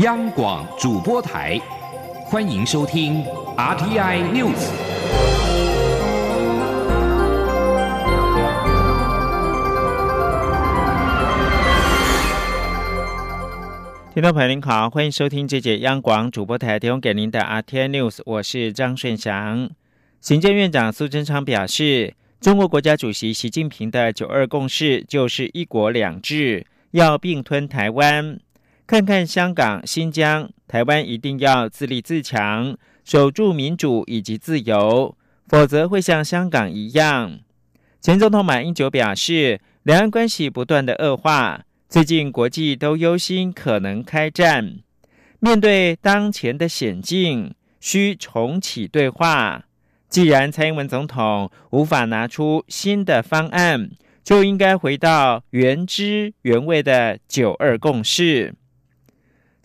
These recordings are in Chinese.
央广主播台，欢迎收听 RTI News。听众朋友您好，欢迎收听这节央广主播台提供给您的 RTI News，我是张顺祥。行政院长苏贞昌表示，中国国家主席习近平的“九二共识”就是一国两制，要并吞台湾。看看香港、新疆、台湾，一定要自立自强，守住民主以及自由，否则会像香港一样。前总统马英九表示，两岸关系不断的恶化。最近国际都忧心可能开战，面对当前的险境，需重启对话。既然蔡英文总统无法拿出新的方案，就应该回到原汁原味的九二共识。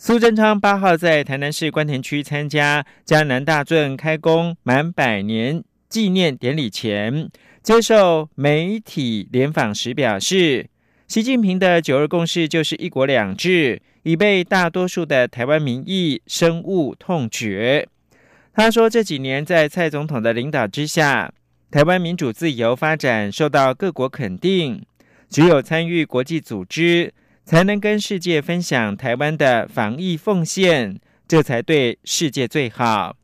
苏贞昌八号在台南市关田区参加江南大圳开工满百年纪念典礼前，接受媒体联访时表示。习近平的“九二共识”就是“一国两制”，已被大多数的台湾民意深恶痛绝。他说：“这几年在蔡总统的领导之下，台湾民主自由发展受到各国肯定。只有参与国际组织，才能跟世界分享台湾的防疫奉献，这才对世界最好。”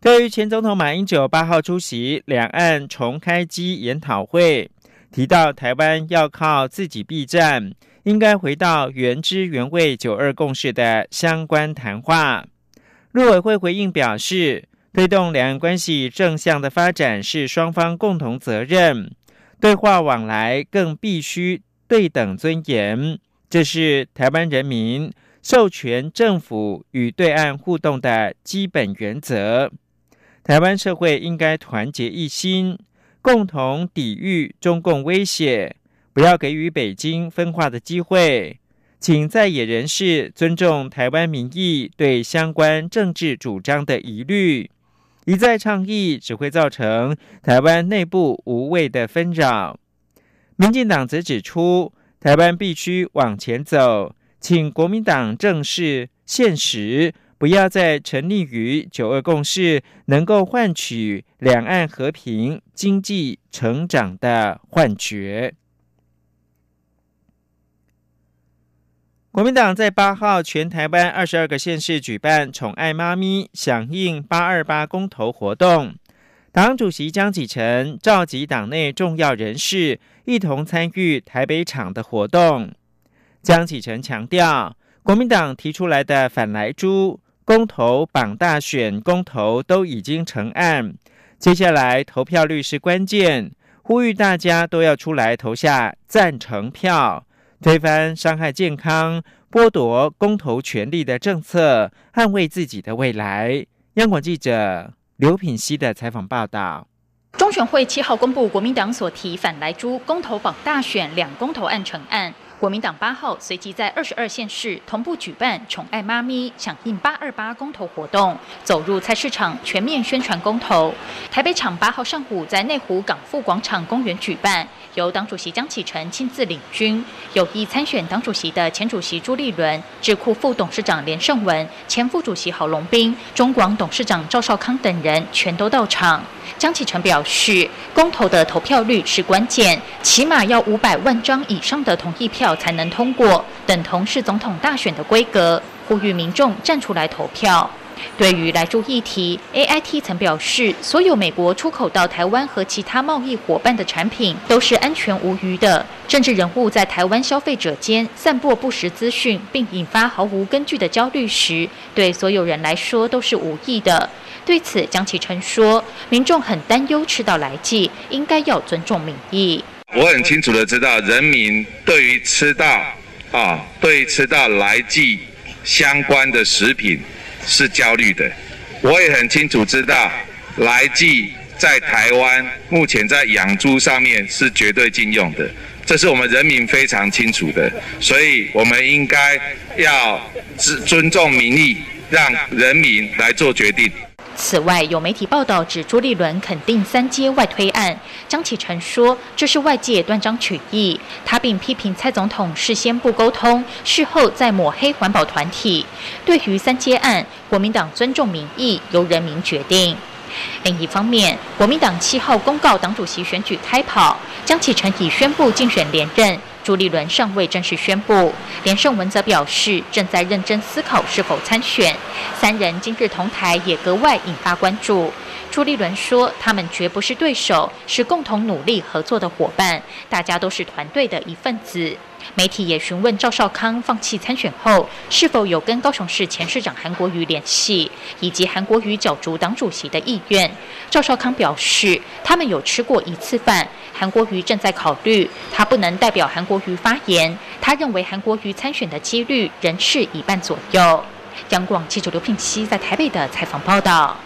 对于前总统马英九八号出席两岸重开机研讨会。提到台湾要靠自己避战，应该回到原汁原味“九二共识”的相关谈话。陆委会回应表示，推动两岸关系正向的发展是双方共同责任，对话往来更必须对等尊严，这是台湾人民授权政府与对岸互动的基本原则。台湾社会应该团结一心。共同抵御中共威胁，不要给予北京分化的机会。请在野人士尊重台湾民意对相关政治主张的疑虑，一再倡议只会造成台湾内部无谓的纷扰。民进党则指出，台湾必须往前走，请国民党正视现实。不要再沉溺于九二共识能够换取两岸和平、经济成长的幻觉。国民党在八号全台湾二十二个县市举办“宠爱妈咪”响应八二八公投活动，党主席江启臣召集党内重要人士一同参与台北场的活动。江启臣强调，国民党提出来的反来猪。公投、绑大选、公投都已经成案，接下来投票率是关键，呼吁大家都要出来投下赞成票，推翻伤害健康、剥夺公投权利的政策，捍卫自己的未来。央广记者刘品熙的采访报道。中选会七号公布国民党所提反来珠公投、榜大选两公投案成案。国民党八号随即在二十二县市同步举办“宠爱妈咪”响应八二八公投活动，走入菜市场全面宣传公投。台北场八号上午在内湖港富广场公园举办，由党主席江启臣亲自领军，有意参选党主席的前主席朱立伦、智库副董事长连胜文、前副主席郝龙斌、中广董事长赵少康等人全都到场。江启臣表示，公投的投票率是关键，起码要五百万张以上的同意票才能通过，等同是总统大选的规格，呼吁民众站出来投票。对于来住议题，A I T 曾表示，所有美国出口到台湾和其他贸易伙伴的产品都是安全无虞的。政治人物在台湾消费者间散播不实资讯，并引发毫无根据的焦虑时，对所有人来说都是无益的。对此，江启臣说：“民众很担忧吃到来剂，应该要尊重民意。我很清楚的知道，人民对于吃到啊，对于吃到来剂相关的食品是焦虑的。我也很清楚知道，来剂在台湾目前在养猪上面是绝对禁用的，这是我们人民非常清楚的。所以，我们应该要尊重民意，让人民来做决定。”此外，有媒体报道指朱立伦肯定三阶外推案，江启臣说这是外界断章取义，他并批评蔡总统事先不沟通，事后再抹黑环保团体。对于三阶案，国民党尊重民意，由人民决定。另一方面，国民党七号公告党主席选举开跑，江启臣已宣布竞选连任，朱立伦尚未正式宣布。连胜文则表示正在认真思考是否参选。三人今日同台也格外引发关注。朱立伦说：“他们绝不是对手，是共同努力合作的伙伴，大家都是团队的一份子。”媒体也询问赵少康放弃参选后是否有跟高雄市前市长韩国瑜联系，以及韩国瑜角逐党主席的意愿。赵少康表示，他们有吃过一次饭，韩国瑜正在考虑，他不能代表韩国瑜发言。他认为韩国瑜参选的几率仍是一半左右。央广记者刘聘熙在台北的采访报道。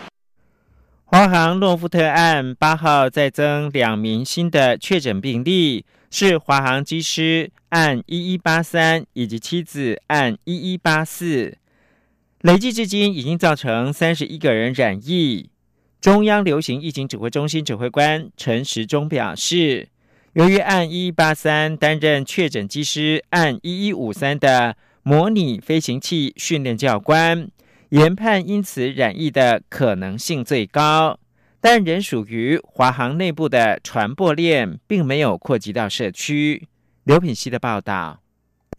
华航诺富特案八号再增两名新的确诊病例，是华航机师案一一八三以及妻子案一一八四，累计至今已经造成三十一个人染疫。中央流行疫情指挥中心指挥官陈时中表示，由于案一一八三担任确诊机师案一一五三的模拟飞行器训练教官。研判因此染疫的可能性最高，但仍属于华航内部的传播链，并没有扩及到社区。刘品希的报道。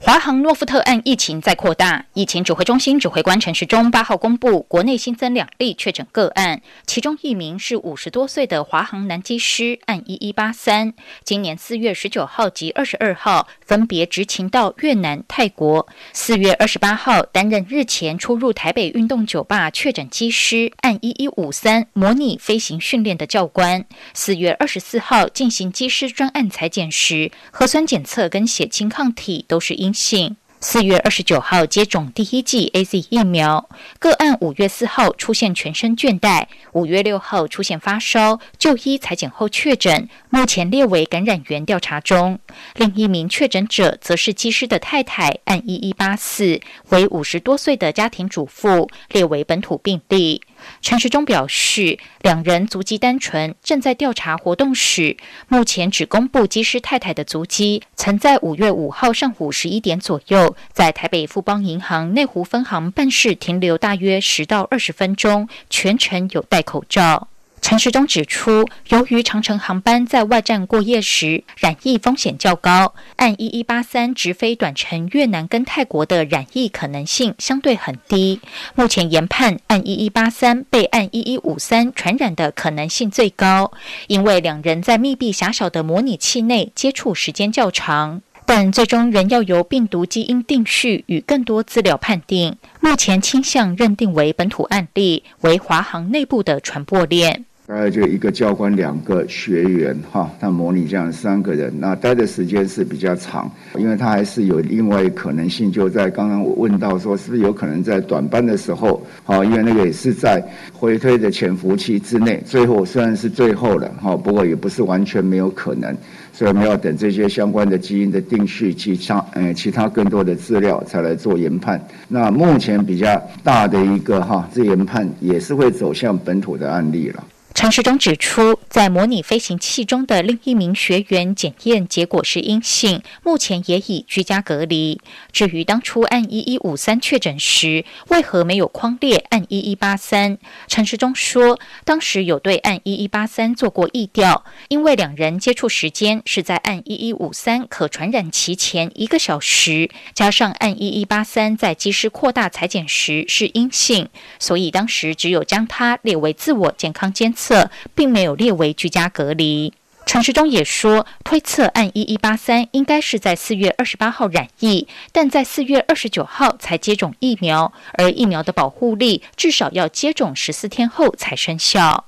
华航诺富特案疫情在扩大，疫情指挥中心指挥官陈时中八号公布，国内新增两例确诊个案，其中一名是五十多岁的华航男机师，案一一八三，今年四月十九号及二十二号分别执勤到越南、泰国。四月二十八号担任日前出入台北运动酒吧确诊机师，案一一五三模拟飞行训练的教官。四月二十四号进行机师专案裁剪时，核酸检测跟血清抗体都是阴。性四月二十九号接种第一剂 A Z 疫苗个案，五月四号出现全身倦怠，五月六号出现发烧，就医裁剪后确诊，目前列为感染源调查中。另一名确诊者则是机师的太太，按一一八四，为五十多岁的家庭主妇，列为本土病例。陈时中表示，两人足迹单纯，正在调查活动史。目前只公布机师太太的足迹，曾在五月五号上午十一点左右，在台北富邦银行内湖分行办事停留大约十到二十分钟，全程有戴口罩。陈时中指出，由于长城航班在外站过夜时染疫风险较高，按一一八三直飞短程越南跟泰国的染疫可能性相对很低。目前研判，按一一八三被按一一五三传染的可能性最高，因为两人在密闭狭小的模拟器内接触时间较长。但最终仍要由病毒基因定序与更多资料判定。目前倾向认定为本土案例，为华航内部的传播链。大概就一个教官，两个学员，哈，他模拟这样三个人，那待的时间是比较长，因为他还是有另外一可能性，就在刚刚我问到说，是不是有可能在短班的时候，好，因为那个也是在回推的潜伏期之内，最后虽然是最后了，哈，不过也不是完全没有可能，所以我们要等这些相关的基因的定序，其他，呃，其他更多的资料才来做研判。那目前比较大的一个哈，这研判也是会走向本土的案例了。陈时中指出，在模拟飞行器中的另一名学员检验结果是阴性，目前也已居家隔离。至于当初按一一五三确诊时，为何没有框列按一一八三？陈时中说，当时有对按一一八三做过疫调，因为两人接触时间是在按一一五三可传染期前一个小时，加上按一一八三在机师扩大裁剪时是阴性，所以当时只有将它列为自我健康监测。并没有列为居家隔离。陈时中也说，推测按一一八三应该是在四月二十八号染疫，但在四月二十九号才接种疫苗，而疫苗的保护力至少要接种十四天后才生效。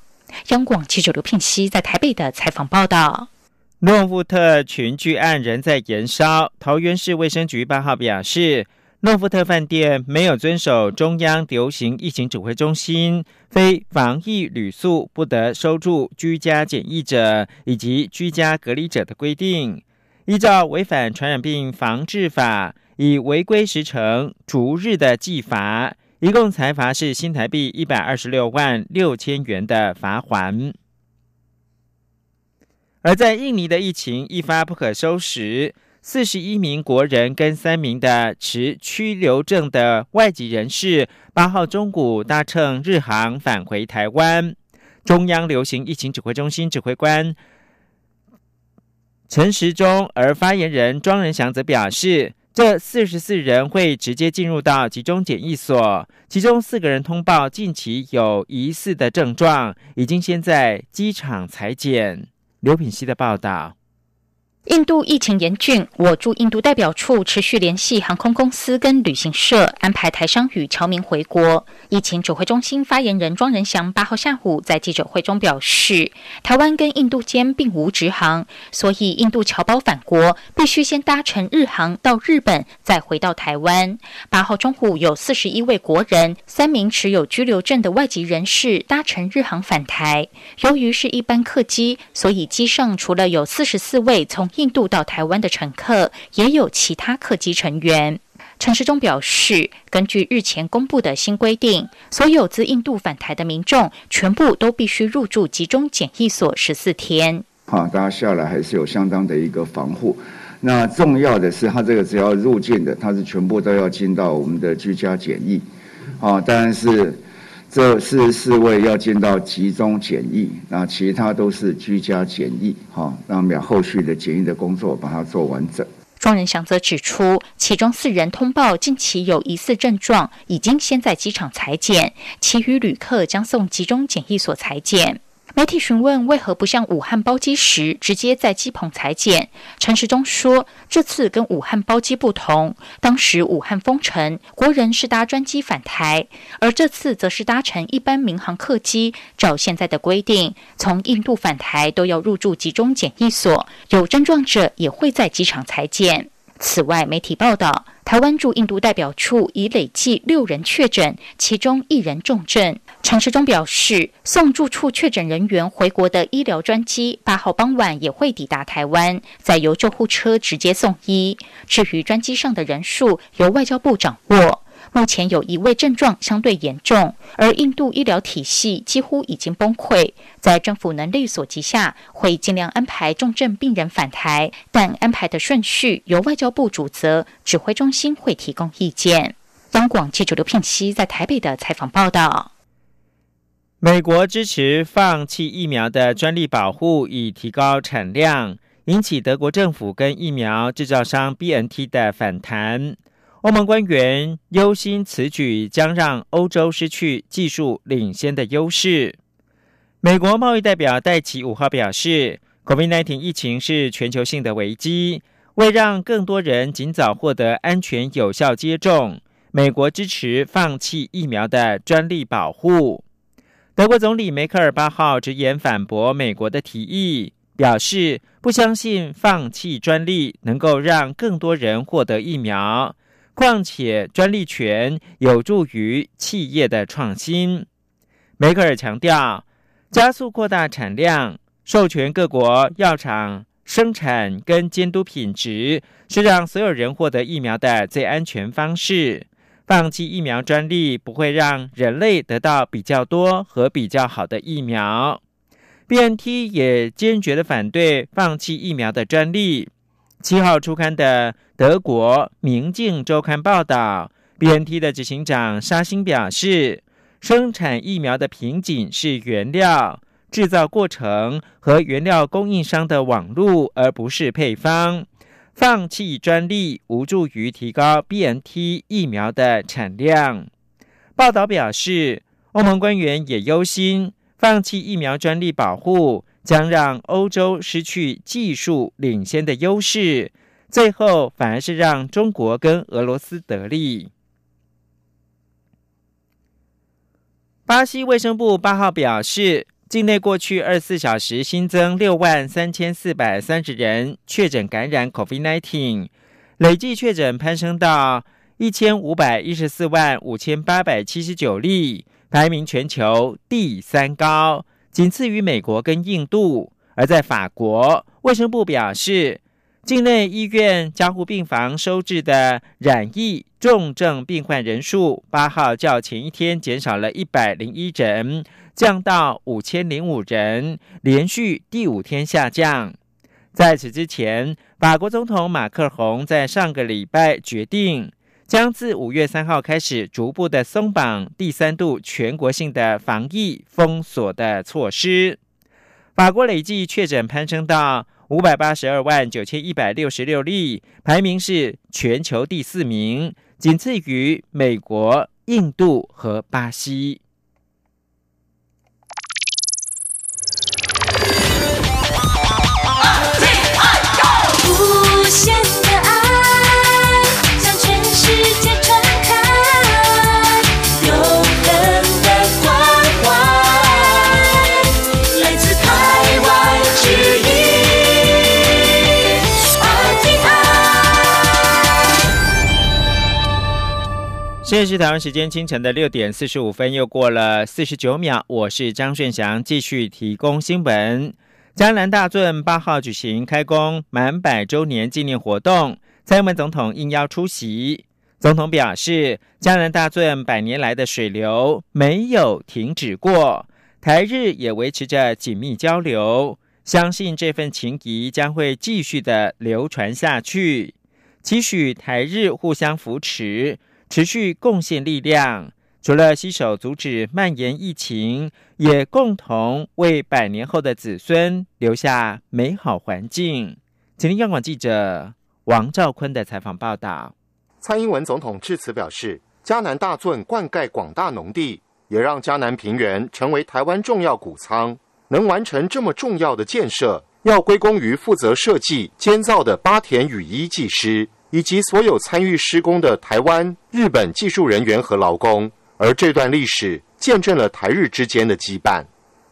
央广记者刘聘熙在台北的采访报道。诺富特群聚案仍在延烧，桃园市卫生局八号表示。诺富特饭店没有遵守中央流行疫情指挥中心非防疫旅宿不得收住居家检疫者以及居家隔离者的规定，依照违反传染病防治法，以违规时程逐日的计罚，一共裁罚是新台币一百二十六万六千元的罚还。而在印尼的疫情一发不可收拾，四十一名国人跟三名的持居留证的外籍人士，八号中午搭乘日航返回台湾。中央流行疫情指挥中心指挥官陈时中，而发言人庄仁祥则表示，这四十四人会直接进入到集中检疫所，其中四个人通报近期有疑似的症状，已经先在机场裁剪。刘品希的报道。印度疫情严峻，我驻印度代表处持续联系航空公司跟旅行社，安排台商与侨民回国。疫情指挥中心发言人庄仁祥八号下午在记者会中表示，台湾跟印度间并无直航，所以印度侨胞返国必须先搭乘日航到日本，再回到台湾。八号中午有四十一位国人、三名持有居留证的外籍人士搭乘日航返台。由于是一班客机，所以机上除了有四十四位从印度到台湾的乘客，也有其他客机成员。陈时中表示，根据日前公布的新规定，所有自印度返台的民众，全部都必须入住集中检疫所十四天。好，大家下来还是有相当的一个防护。那重要的是，他这个只要入境的，他是全部都要进到我们的居家检疫。啊，当然是。这十四位要进到集中检疫，那其他都是居家检疫，哈，让秒后续的检疫的工作把它做完整。庄仁祥则指出，其中四人通报近期有疑似症状，已经先在机场裁剪，其余旅客将送集中检疫所裁剪。媒体询问为何不像武汉包机时直接在机棚裁剪，陈时中说，这次跟武汉包机不同，当时武汉封城，国人是搭专机返台，而这次则是搭乘一般民航客机。照现在的规定，从印度返台都要入住集中检疫所，有症状者也会在机场裁剪。此外，媒体报道，台湾驻印度代表处已累计六人确诊，其中一人重症。陈时中表示，送住处确诊人员回国的医疗专机八号傍晚也会抵达台湾，再由救护车直接送医。至于专机上的人数，由外交部掌握。目前有一位症状相对严重，而印度医疗体系几乎已经崩溃。在政府能力所及下，会尽量安排重症病人返台，但安排的顺序由外交部主责，指挥中心会提供意见。央广记者刘聘熙在台北的采访报道：美国支持放弃疫苗的专利保护，以提高产量，引起德国政府跟疫苗制造商 B N T 的反弹。欧盟官员忧心此举将让欧洲失去技术领先的优势。美国贸易代表戴奇五号表示，COVID-19 疫情是全球性的危机，为让更多人尽早获得安全有效接种，美国支持放弃疫苗的专利保护。德国总理梅克尔八号直言反驳美国的提议，表示不相信放弃专利能够让更多人获得疫苗。况且，专利权有助于企业的创新。梅克尔强调，加速扩大产量，授权各国药厂生产跟监督品质，是让所有人获得疫苗的最安全方式。放弃疫苗专利不会让人类得到比较多和比较好的疫苗。BNT 也坚决的反对放弃疫苗的专利。七号出刊的德国《明镜周刊》报道，BNT 的执行长沙欣表示，生产疫苗的瓶颈是原料制造过程和原料供应商的网路，而不是配方。放弃专利无助于提高 BNT 疫苗的产量。报道表示，欧盟官员也忧心放弃疫苗专利保护。将让欧洲失去技术领先的优势，最后反而是让中国跟俄罗斯得利。巴西卫生部八号表示，境内过去二十四小时新增六万三千四百三十人确诊感染 COVID-19，累计确诊攀升到一千五百一十四万五千八百七十九例，排名全球第三高。仅次于美国跟印度，而在法国，卫生部表示，境内医院加护病房收治的染疫重症病患人数，八号较前一天减少了一百零一人，降到五千零五人，连续第五天下降。在此之前，法国总统马克龙在上个礼拜决定，将自五月三号开始逐步的松绑第三度全国性的防疫封锁的措施。法国累计确诊攀升到。五百八十二万九千一百六十六例，排名是全球第四名，仅次于美国、印度和巴西。现在是台湾时间清晨的六点四十五分，又过了四十九秒。我是张顺祥，继续提供新闻。江南大圳八号举行开工满百周年纪念活动，蔡英文总统应邀出席。总统表示，江南大圳百年来的水流没有停止过，台日也维持着紧密交流，相信这份情谊将会继续的流传下去，期许台日互相扶持。持续贡献力量，除了携手阻止蔓延疫情，也共同为百年后的子孙留下美好环境。请听央广记者王兆坤的采访报道。蔡英文总统致辞表示，嘉南大圳灌溉广大农地，也让嘉南平原成为台湾重要谷仓。能完成这么重要的建设，要归功于负责设计建造的八田雨衣技师。以及所有参与施工的台湾、日本技术人员和劳工，而这段历史见证了台日之间的羁绊。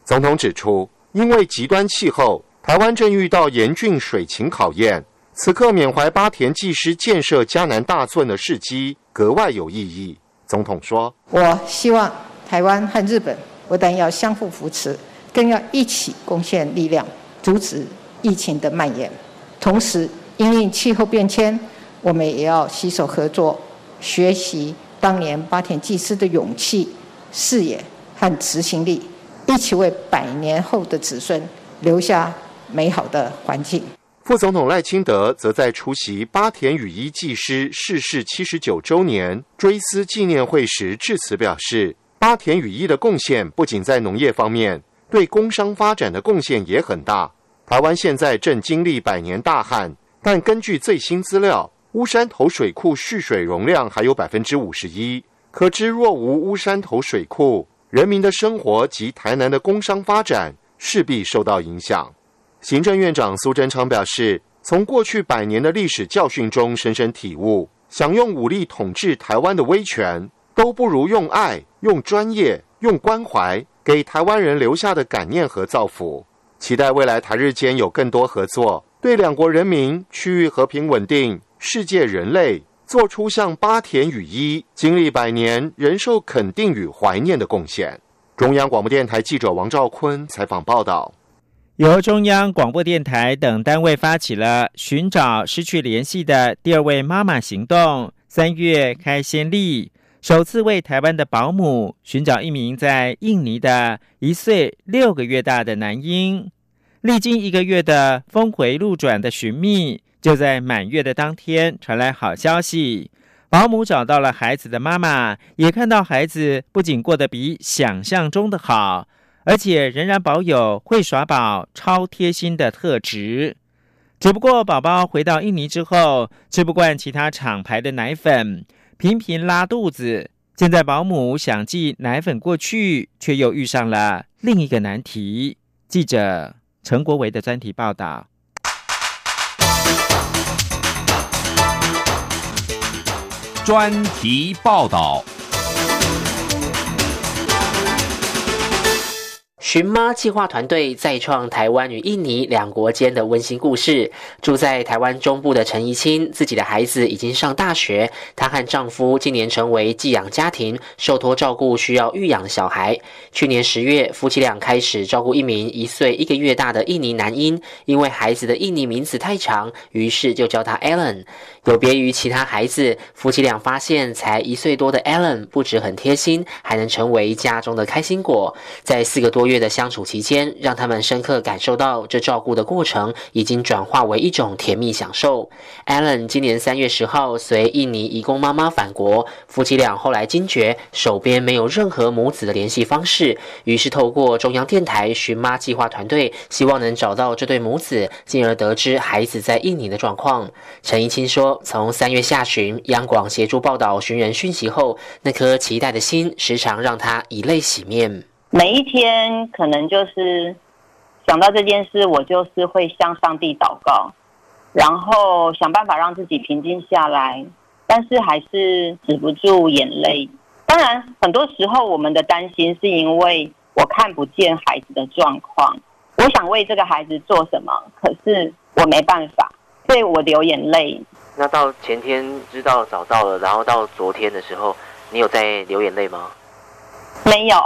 总统指出，因为极端气候，台湾正遇到严峻水情考验，此刻缅怀八田技师建设迦南大圳的事迹格外有意义。总统说：“我希望台湾和日本不但要相互扶持，更要一起贡献力量，阻止疫情的蔓延，同时因应气候变迁。”我们也要携手合作，学习当年八田技师的勇气、视野和执行力，一起为百年后的子孙留下美好的环境。副总统赖清德则在出席八田雨衣技师逝世七十九周年追思纪念会时致辞表示，八田雨衣的贡献不仅在农业方面，对工商发展的贡献也很大。台湾现在正经历百年大旱，但根据最新资料。乌山头水库蓄水容量还有百分之五十一，可知若无乌山头水库，人民的生活及台南的工商发展势必受到影响。行政院长苏贞昌表示，从过去百年的历史教训中深深体悟，想用武力统治台湾的威权，都不如用爱、用专业、用关怀，给台湾人留下的感念和造福。期待未来台日间有更多合作，对两国人民、区域和平稳定。世界人类做出像八田雨衣经历百年人受肯定与怀念的贡献。中央广播电台记者王兆坤采访报道。由中央广播电台等单位发起了寻找失去联系的第二位妈妈行动，三月开先例，首次为台湾的保姆寻找一名在印尼的一岁六个月大的男婴。历经一个月的峰回路转的寻觅。就在满月的当天，传来好消息，保姆找到了孩子的妈妈，也看到孩子不仅过得比想象中的好，而且仍然保有会耍宝、超贴心的特质。只不过，宝宝回到印尼之后，吃不惯其他厂牌的奶粉，频频拉肚子。现在保姆想寄奶粉过去，却又遇上了另一个难题。记者陈国维的专题报道。专题报道。寻妈计划团队再创台湾与印尼两国间的温馨故事。住在台湾中部的陈怡清，自己的孩子已经上大学，她和丈夫今年成为寄养家庭，受托照顾需要育养的小孩。去年十月，夫妻俩开始照顾一名一岁一个月大的印尼男婴，因为孩子的印尼名字太长，于是就叫他 Alan。有别于其他孩子，夫妻俩发现才一岁多的 Alan 不止很贴心，还能成为家中的开心果。在四个多月月的相处期间，让他们深刻感受到这照顾的过程已经转化为一种甜蜜享受。Allen 今年三月十号随印尼移工妈妈返国，夫妻俩后来惊觉手边没有任何母子的联系方式，于是透过中央电台寻妈计划团队，希望能找到这对母子，进而得知孩子在印尼的状况。陈怡清说：“从三月下旬，央广协助报道寻人讯息后，那颗期待的心时常让他以泪洗面。每一天可能就是想到这件事，我就是会向上帝祷告，然后想办法让自己平静下来，但是还是止不住眼泪。当然，很多时候我们的担心是因为我看不见孩子的状况，我想为这个孩子做什么，可是我没办法。”所以我流眼泪。那到前天知道找到了，然后到昨天的时候，你有在流眼泪吗？没有，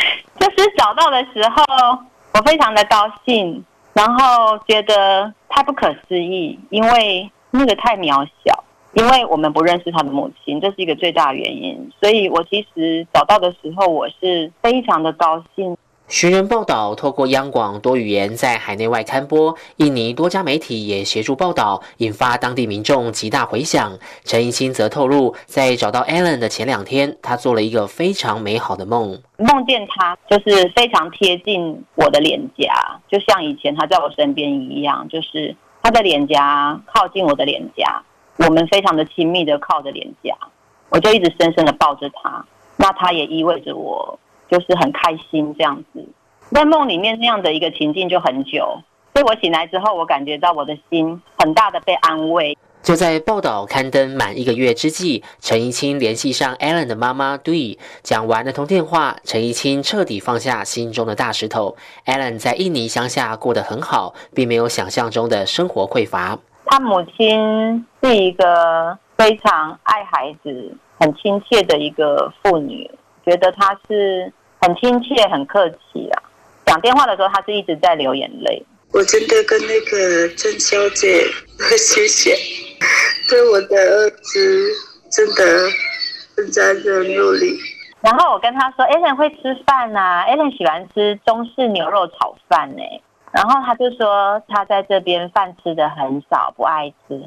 就是找到的时候，我非常的高兴，然后觉得太不可思议，因为那个太渺小，因为我们不认识他的母亲，这是一个最大的原因。所以我其实找到的时候，我是非常的高兴。寻人报道透过央广多语言在海内外刊播，印尼多家媒体也协助报道，引发当地民众极大回响。陈怡清则透露，在找到 Allen 的前两天，他做了一个非常美好的梦，梦见他就是非常贴近我的脸颊，就像以前他在我身边一样，就是他的脸颊靠近我的脸颊，我们非常的亲密的靠着脸颊，我就一直深深的抱着他，那他也意味着我。就是很开心这样子，在梦里面那样的一个情境就很久，所以我醒来之后，我感觉到我的心很大的被安慰。就在报道刊登满一个月之际，陈怡清联系上 Allen 的妈妈 Dui，讲完那通电话，陈怡清彻底放下心中的大石头。Allen 在印尼乡下过得很好，并没有想象中的生活匮乏。他母亲是一个非常爱孩子、很亲切的一个妇女，觉得她是。很亲切，很客气啊！讲电话的时候，他是一直在流眼泪。我真的跟那个郑小姐 谢谢，对我的儿子真的正在很努力。然后我跟他说：“Allen 会吃饭呐，Allen 喜欢吃中式牛肉炒饭呢。”然后他就说他在这边饭吃的很少，不爱吃。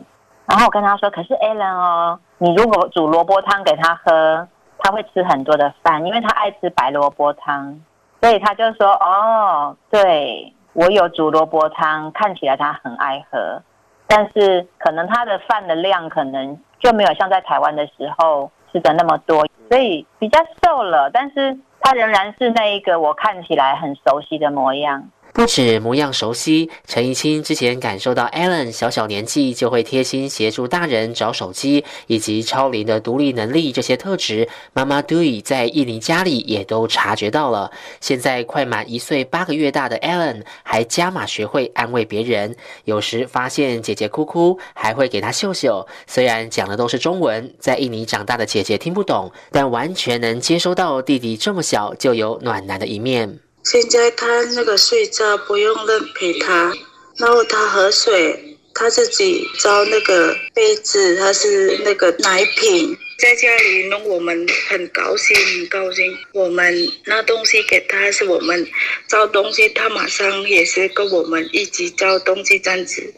然后我跟他说：“可是 Allen 哦，你如果煮萝卜汤给他喝。”他会吃很多的饭，因为他爱吃白萝卜汤，所以他就说：“哦，对我有煮萝卜汤，看起来他很爱喝，但是可能他的饭的量可能就没有像在台湾的时候吃的那么多，所以比较瘦了，但是他仍然是那一个我看起来很熟悉的模样。”不止模样熟悉，陈怡清之前感受到 Allen 小小年纪就会贴心协助大人找手机，以及超龄的独立能力这些特质，妈妈 Dui 在印尼家里也都察觉到了。现在快满一岁八个月大的 Allen 还加码学会安慰别人，有时发现姐姐哭哭，还会给她秀秀。虽然讲的都是中文，在印尼长大的姐姐听不懂，但完全能接收到弟弟这么小就有暖男的一面。现在他那个睡觉不用人陪他，然后他喝水，他自己找那个杯子，他是那个奶瓶，在家里弄我们很高兴，很高兴。我们拿东西给他，是我们找东西，他马上也是跟我们一起找东西这样子。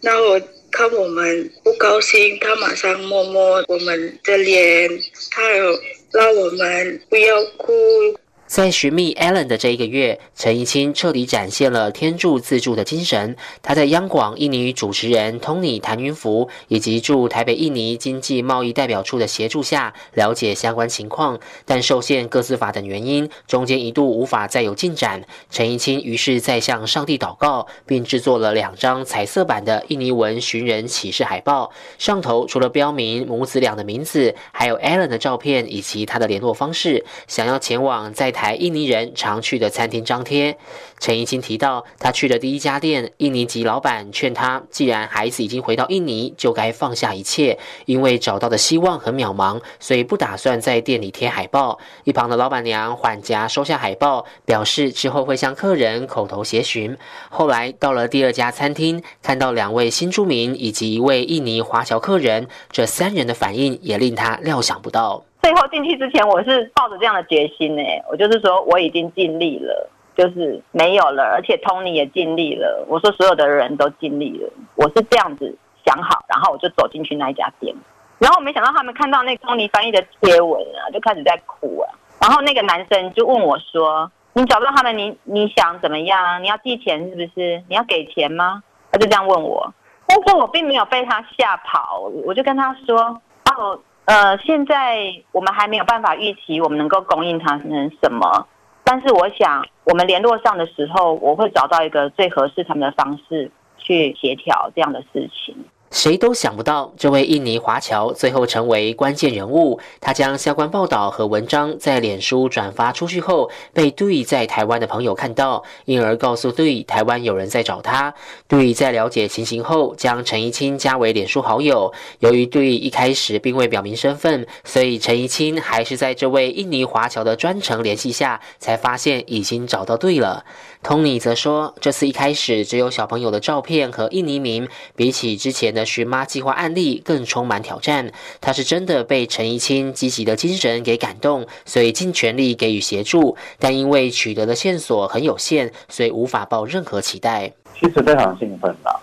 然后看我们不高兴，他马上摸摸我们的脸，他有让我们不要哭。在寻觅 Allen 的这一个月，陈怡清彻底展现了天助自助的精神。他在央广印尼主持人 Tony 谭云福以及驻台北印尼经济贸易代表处的协助下，了解相关情况。但受限各司法等原因，中间一度无法再有进展。陈怡清于是再向上帝祷告，并制作了两张彩色版的印尼文寻人启事海报。上头除了标明母子俩的名字，还有 Allen 的照片以及他的联络方式。想要前往在台。台印尼人常去的餐厅张贴。陈怡清提到，他去的第一家店，印尼籍老板劝他，既然孩子已经回到印尼，就该放下一切，因为找到的希望很渺茫，所以不打算在店里贴海报。一旁的老板娘缓颊收下海报，表示之后会向客人口头协询。后来到了第二家餐厅，看到两位新住民以及一位印尼华侨客人，这三人的反应也令他料想不到。最后进去之前，我是抱着这样的决心呢，我就是说我已经尽力了，就是没有了，而且 Tony 也尽力了。我说所有的人都尽力了，我是这样子想好，然后我就走进去那一家店，然后没想到他们看到那 Tony 翻译的贴文啊，就开始在哭啊。然后那个男生就问我说：“你找不到他们，你你想怎么样？你要寄钱是不是？你要给钱吗？”他就这样问我，但是我并没有被他吓跑，我就跟他说：“哦。”呃，现在我们还没有办法预期我们能够供应他们什么，但是我想我们联络上的时候，我会找到一个最合适他们的方式去协调这样的事情。谁都想不到，这位印尼华侨最后成为关键人物。他将相关报道和文章在脸书转发出去后，被对在台湾的朋友看到，因而告诉对台湾有人在找他。对在了解情形后，将陈怡清加为脸书好友。由于对一开始并未表明身份，所以陈怡清还是在这位印尼华侨的专程联系下，才发现已经找到对了。Tony 则说，这次一开始只有小朋友的照片和印尼名，比起之前的。寻妈计划案例更充满挑战，他是真的被陈怡清积极的精神给感动，所以尽全力给予协助。但因为取得的线索很有限，所以无法抱任何期待。其实非常兴奋的，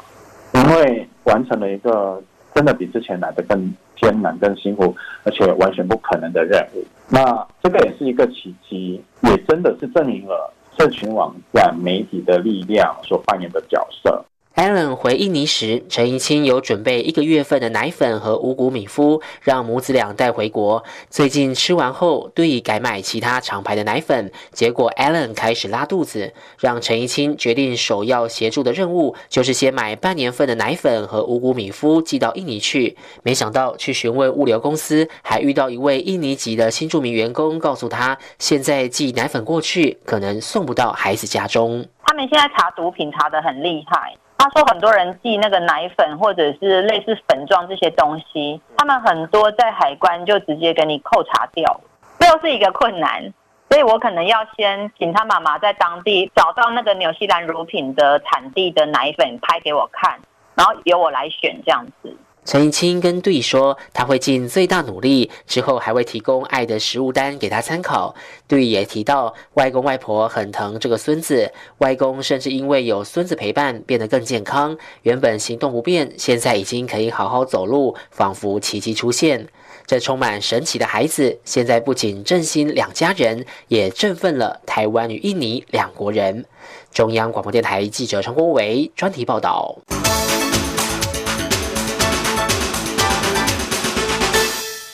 因为完成了一个真的比之前来的更艰难、更辛苦，而且完全不可能的任务。那这个也是一个奇迹，也真的是证明了社群网站媒体的力量所扮演的角色。Allen 回印尼时，陈怡清有准备一个月份的奶粉和五谷米麸，让母子俩带回国。最近吃完后，对改买其他厂牌的奶粉，结果 Allen 开始拉肚子，让陈怡清决定首要协助的任务就是先买半年份的奶粉和五谷米麸寄到印尼去。没想到去询问物流公司，还遇到一位印尼籍的新著名员工，告诉他现在寄奶粉过去，可能送不到孩子家中。他们现在查毒品查的很厉害。他说很多人寄那个奶粉或者是类似粉状这些东西，他们很多在海关就直接给你扣查掉，这又是一个困难，所以我可能要先请他妈妈在当地找到那个纽西兰乳品的产地的奶粉拍给我看，然后由我来选这样子。陈怡清跟对说，他会尽最大努力，之后还会提供爱的食物单给他参考。对也提到，外公外婆很疼这个孙子，外公甚至因为有孙子陪伴，变得更健康。原本行动不便，现在已经可以好好走路，仿佛奇迹出现。这充满神奇的孩子，现在不仅振兴两家人，也振奋了台湾与印尼两国人。中央广播电台记者陈国伟专题报道。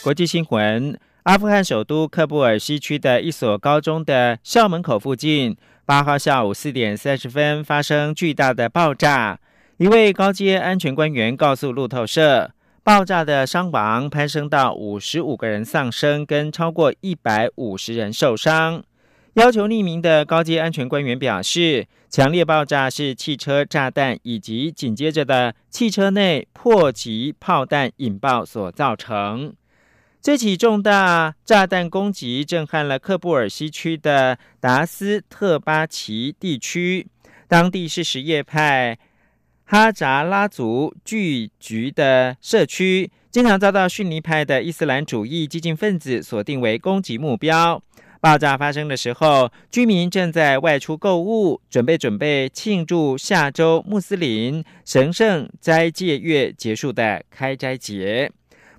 国际新闻：阿富汗首都喀布尔西区的一所高中的校门口附近，八号下午四点三十分发生巨大的爆炸。一位高阶安全官员告诉路透社，爆炸的伤亡攀升到五十五个人丧生，跟超过一百五十人受伤。要求匿名的高阶安全官员表示，强烈爆炸是汽车炸弹以及紧接着的汽车内迫击炮弹引爆所造成。这起重大炸弹攻击震撼了喀布尔西区的达斯特巴奇地区，当地是什叶派哈扎拉族聚居的社区，经常遭到逊尼派的伊斯兰主义激进分子锁定为攻击目标。爆炸发生的时候，居民正在外出购物，准备准备庆祝下周穆斯林神圣斋戒月结束的开斋节。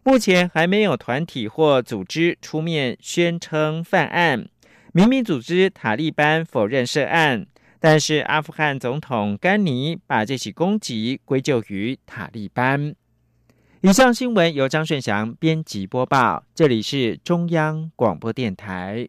目前还没有团体或组织出面宣称犯案。民兵组织塔利班否认涉案，但是阿富汗总统甘尼把这起攻击归咎于塔利班。以上新闻由张顺祥编辑播报，这里是中央广播电台。